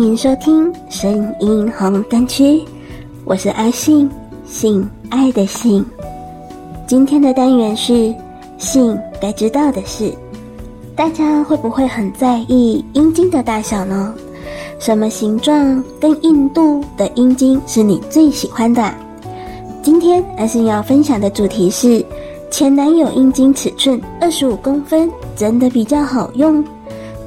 欢迎收听声音红灯区，我是阿信，性爱的性。今天的单元是性该知道的事。大家会不会很在意阴茎的大小呢？什么形状跟硬度的阴茎是你最喜欢的？今天阿信要分享的主题是前男友阴茎尺寸二十五公分，真的比较好用。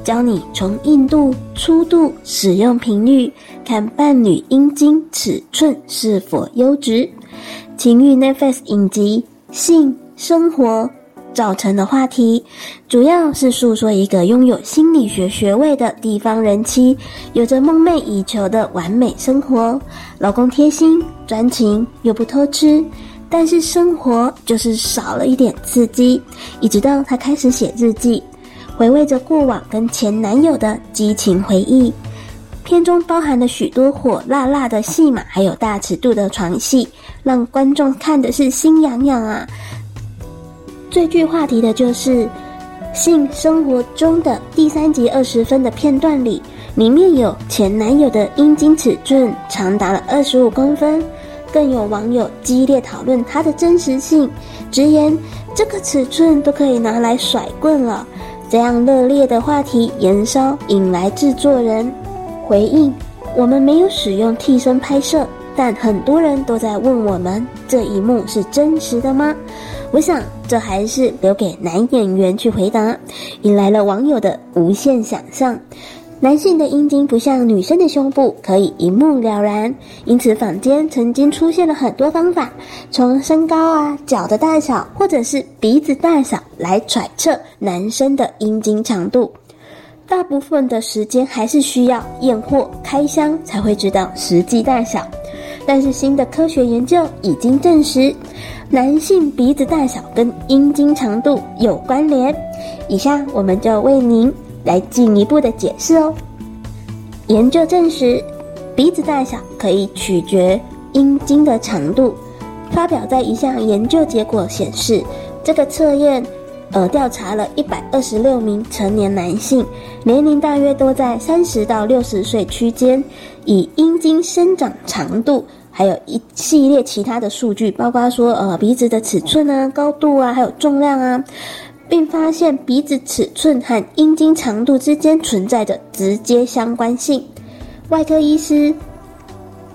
教你从硬度、粗度、使用频率看伴侣阴茎尺寸是否优质。情欲 Netflix 影集性生活造成的话题，主要是诉说一个拥有心理学学位的地方人妻，有着梦寐以求的完美生活，老公贴心专情又不偷吃，但是生活就是少了一点刺激。一直到她开始写日记。回味着过往跟前男友的激情回忆，片中包含了许多火辣辣的戏码，还有大尺度的床戏，让观众看的是心痒痒啊！最具话题的就是性生活中的第三集二十分的片段里，里面有前男友的阴茎尺寸长达了二十五公分，更有网友激烈讨论它的真实性，直言这个尺寸都可以拿来甩棍了。这样热烈的话题燃烧，引来制作人回应：“我们没有使用替身拍摄，但很多人都在问我们，这一幕是真实的吗？”我想，这还是留给男演员去回答，引来了网友的无限想象。男性的阴茎不像女生的胸部可以一目了然，因此坊间曾经出现了很多方法，从身高啊、脚的大小，或者是鼻子大小来揣测男生的阴茎长度。大部分的时间还是需要验货开箱才会知道实际大小。但是新的科学研究已经证实，男性鼻子大小跟阴茎长度有关联。以下我们就为您。来进一步的解释哦。研究证实，鼻子大小可以取决阴茎的长度。发表在一项研究结果显示，这个测验，呃，调查了一百二十六名成年男性，年龄大约都在三十到六十岁区间，以阴茎生长长度，还有一系列其他的数据，包括说，呃，鼻子的尺寸啊、高度啊，还有重量啊。并发现鼻子尺寸和阴茎长度之间存在着直接相关性。外科医师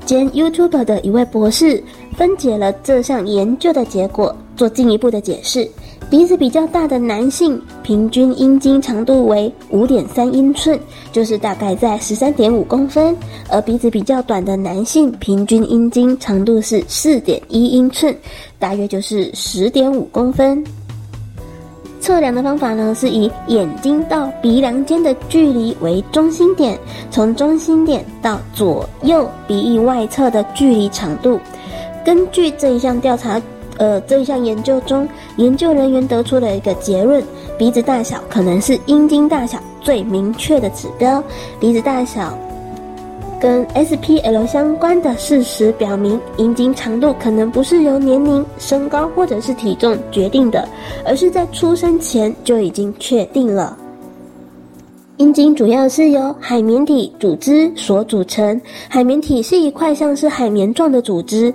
兼 YouTuber 的一位博士分解了这项研究的结果，做进一步的解释：鼻子比较大的男性平均阴茎长度为五点三英寸，就是大概在十三点五公分；而鼻子比较短的男性平均阴茎长度是四点一英寸，大约就是十点五公分。测量的方法呢，是以眼睛到鼻梁间的距离为中心点，从中心点到左右鼻翼外侧的距离长度。根据这一项调查，呃，这一项研究中，研究人员得出了一个结论：鼻子大小可能是阴茎大小最明确的指标。鼻子大小。跟 SPL 相关的事实表明，阴茎长度可能不是由年龄、身高或者是体重决定的，而是在出生前就已经确定了。阴茎主要是由海绵体组织所组成，海绵体是一块像是海绵状的组织。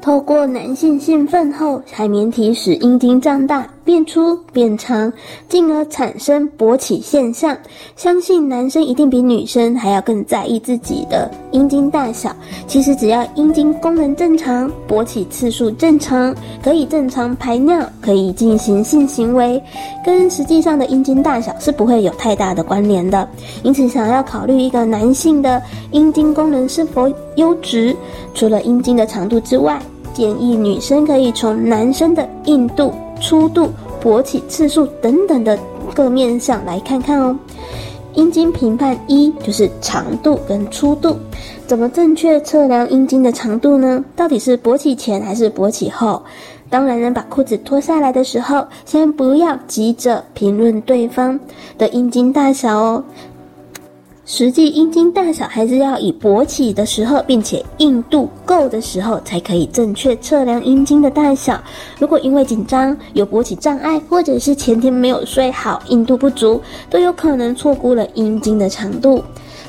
透过男性兴奋后，海绵体使阴茎胀大、变粗、变长，进而产生勃起现象。相信男生一定比女生还要更在意自己的阴茎大小。其实只要阴茎功能正常、勃起次数正常，可以正常排尿，可以进行性行为，跟实际上的阴茎大小是不会有太大的关联的。因此，想要考虑一个男性的阴茎功能是否优质，除了阴茎的长度之外，建议女生可以从男生的硬度、粗度、勃起次数等等的各面向来看看哦。阴茎评判一就是长度跟粗度，怎么正确测量阴茎的长度呢？到底是勃起前还是勃起后？当男人把裤子脱下来的时候，先不要急着评论对方的阴茎大小哦。实际阴茎大小还是要以勃起的时候，并且硬度够的时候，才可以正确测量阴茎的大小。如果因为紧张、有勃起障碍，或者是前天没有睡好、硬度不足，都有可能错估了阴茎的长度。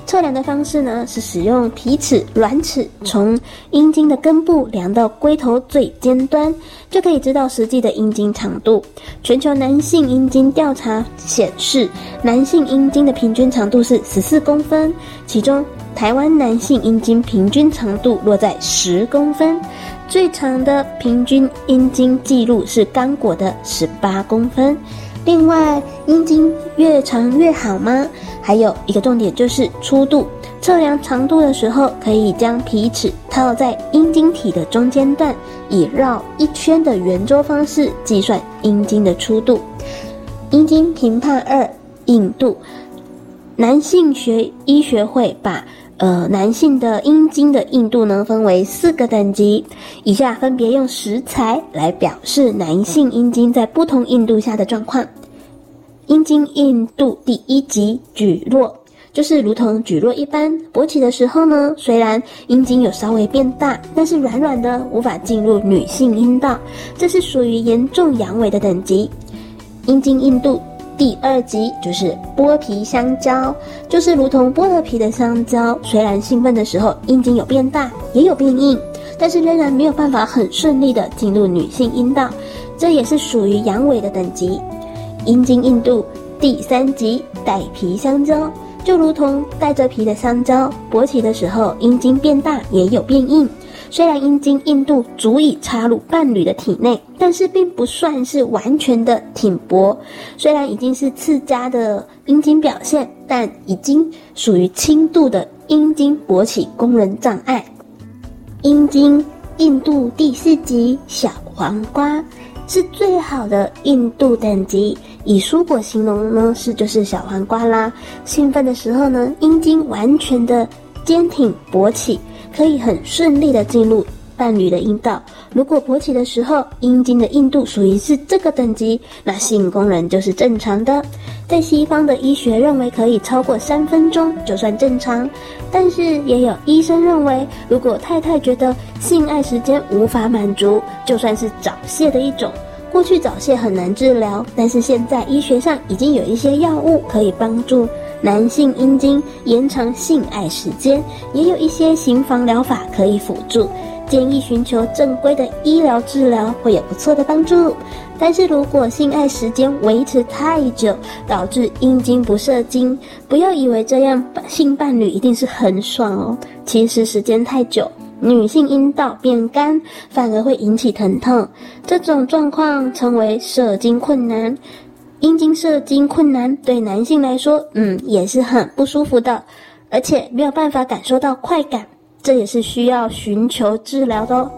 测量的方式呢，是使用皮尺、软尺，从阴茎的根部量到龟头最尖端，就可以知道实际的阴茎长度。全球男性阴茎调查显示，男性阴茎的平均长度是十四公分，其中台湾男性阴茎平均长度落在十公分，最长的平均阴茎记录是刚果的十八公分。另外，阴茎越长越好吗？还有一个重点就是粗度，测量长度的时候，可以将皮尺套在阴茎体的中间段，以绕一圈的圆周方式计算阴茎的粗度。阴茎评判二：硬度。男性学医学会把呃男性的阴茎的硬度呢分为四个等级，以下分别用食材来表示男性阴茎在不同硬度下的状况。阴茎硬度第一级蒟蒻，就是如同蒟蒻一般勃起的时候呢，虽然阴茎有稍微变大，但是软软的，无法进入女性阴道，这是属于严重阳痿的等级。阴茎硬度第二级就是剥皮香蕉，就是如同剥了皮的香蕉，虽然兴奋的时候阴茎有变大，也有变硬，但是仍然没有办法很顺利的进入女性阴道，这也是属于阳痿的等级。阴茎硬度第三级带皮香蕉，就如同带着皮的香蕉，勃起的时候阴茎变大也有变硬。虽然阴茎硬度足以插入伴侣的体内，但是并不算是完全的挺勃。虽然已经是次佳的阴茎表现，但已经属于轻度的阴茎勃起功能障碍。阴茎硬度第四级小黄瓜。是最好的硬度等级，以蔬果形容呢，是就是小黄瓜啦。兴奋的时候呢，阴茎完全的坚挺勃起，可以很顺利的进入伴侣的阴道。如果勃起的时候阴茎的硬度属于是这个等级，那性功能就是正常的。在西方的医学认为可以超过三分钟就算正常，但是也有医生认为，如果太太觉得性爱时间无法满足，就算是早泄的一种。过去早泄很难治疗，但是现在医学上已经有一些药物可以帮助男性阴茎延长性爱时间，也有一些行房疗法可以辅助。建议寻求正规的医疗治疗会有不错的帮助，但是如果性爱时间维持太久，导致阴茎不射精，不要以为这样性伴侣一定是很爽哦。其实时间太久，女性阴道变干，反而会引起疼痛，这种状况称为射精困难。阴茎射精困难对男性来说，嗯，也是很不舒服的，而且没有办法感受到快感。这也是需要寻求治疗的哦。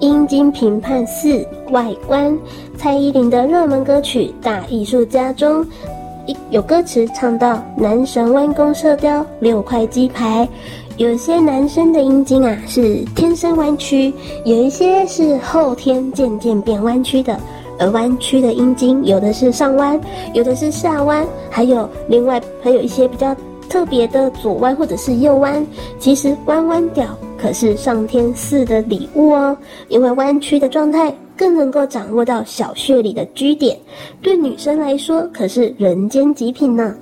阴茎评判四外观，蔡依林的热门歌曲《大艺术家》中，一有歌词唱到：“男神弯弓射雕，六块鸡排。”有些男生的阴茎啊是天生弯曲，有一些是后天渐渐变弯曲的。而弯曲的阴茎，有的是上弯，有的是下弯，还有另外还有一些比较。特别的左弯或者是右弯，其实弯弯屌可是上天赐的礼物哦。因为弯曲的状态更能够掌握到小穴里的居点，对女生来说可是人间极品呢。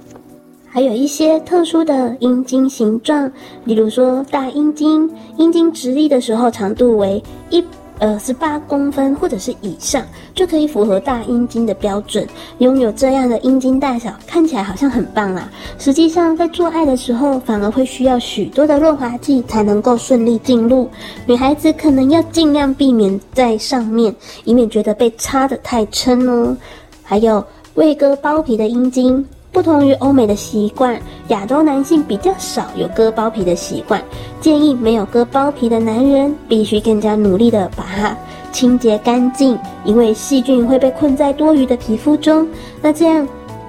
还有一些特殊的阴茎形状，例如说大阴茎，阴茎直立的时候长度为一。呃，十八公分或者是以上就可以符合大阴茎的标准。拥有这样的阴茎大小，看起来好像很棒啦。实际上，在做爱的时候，反而会需要许多的润滑剂才能够顺利进入。女孩子可能要尽量避免在上面，以免觉得被插得太撑哦。还有未割包皮的阴茎。不同于欧美的习惯，亚洲男性比较少有割包皮的习惯。建议没有割包皮的男人必须更加努力的把它清洁干净，因为细菌会被困在多余的皮肤中。那这样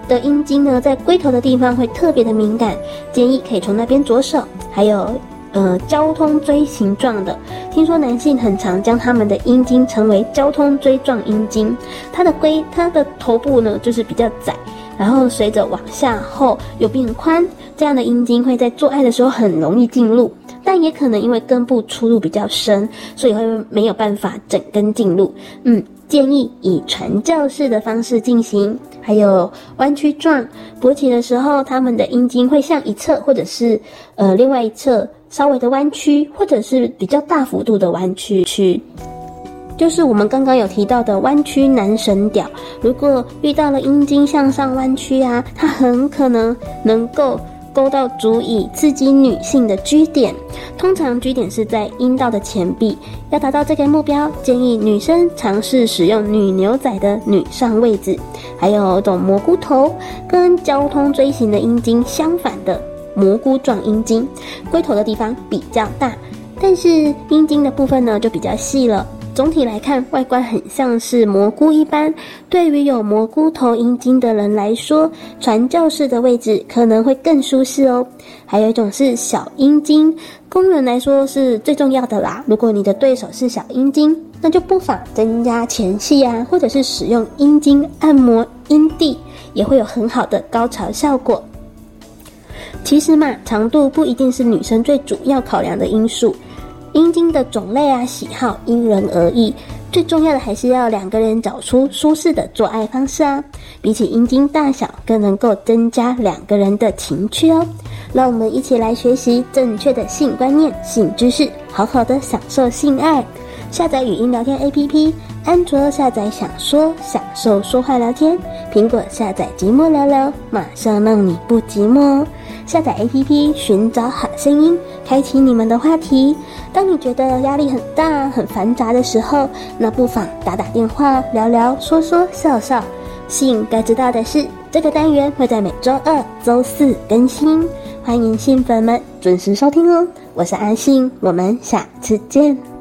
的阴茎呢，在龟头的地方会特别的敏感，建议可以从那边着手。还有，呃，交通锥形状的，听说男性很常将他们的阴茎称为交通锥状阴茎，它的龟，它的头部呢就是比较窄。然后随着往下后又变宽，这样的阴茎会在做爱的时候很容易进入，但也可能因为根部出入比较深，所以会没有办法整根进入。嗯，建议以传教士的方式进行。还有弯曲状，勃起的时候，它们的阴茎会向一侧或者是呃另外一侧稍微的弯曲，或者是比较大幅度的弯曲曲。就是我们刚刚有提到的弯曲男神屌，如果遇到了阴茎向上弯曲啊，它很可能能够勾到足以刺激女性的 G 点。通常 G 点是在阴道的前壁。要达到这个目标，建议女生尝试使用女牛仔的女上位置，还有种蘑菇头，跟交通锥形的阴茎相反的蘑菇状阴茎，龟头的地方比较大，但是阴茎的部分呢就比较细了。总体来看，外观很像是蘑菇一般。对于有蘑菇头阴茎的人来说，传教士的位置可能会更舒适哦。还有一种是小阴茎，功能来说是最重要的啦。如果你的对手是小阴茎，那就不妨增加前戏啊，或者是使用阴茎按摩阴蒂，也会有很好的高潮效果。其实嘛，长度不一定是女生最主要考量的因素。阴茎的种类啊，喜好因人而异，最重要的还是要两个人找出舒适的做爱方式啊。比起阴茎大小，更能够增加两个人的情趣哦。让我们一起来学习正确的性观念、性知识，好好的享受性爱。下载语音聊天 APP，安卓下载想说享受说话聊天，苹果下载寂寞聊聊，马上让你不寂寞哦。下载 APP，寻找好声音，开启你们的话题。当你觉得压力很大、很繁杂的时候，那不妨打打电话、聊聊、说说笑笑。信该知道的是，这个单元会在每周二、周四更新，欢迎性粉们准时收听哦。我是阿信，我们下次见。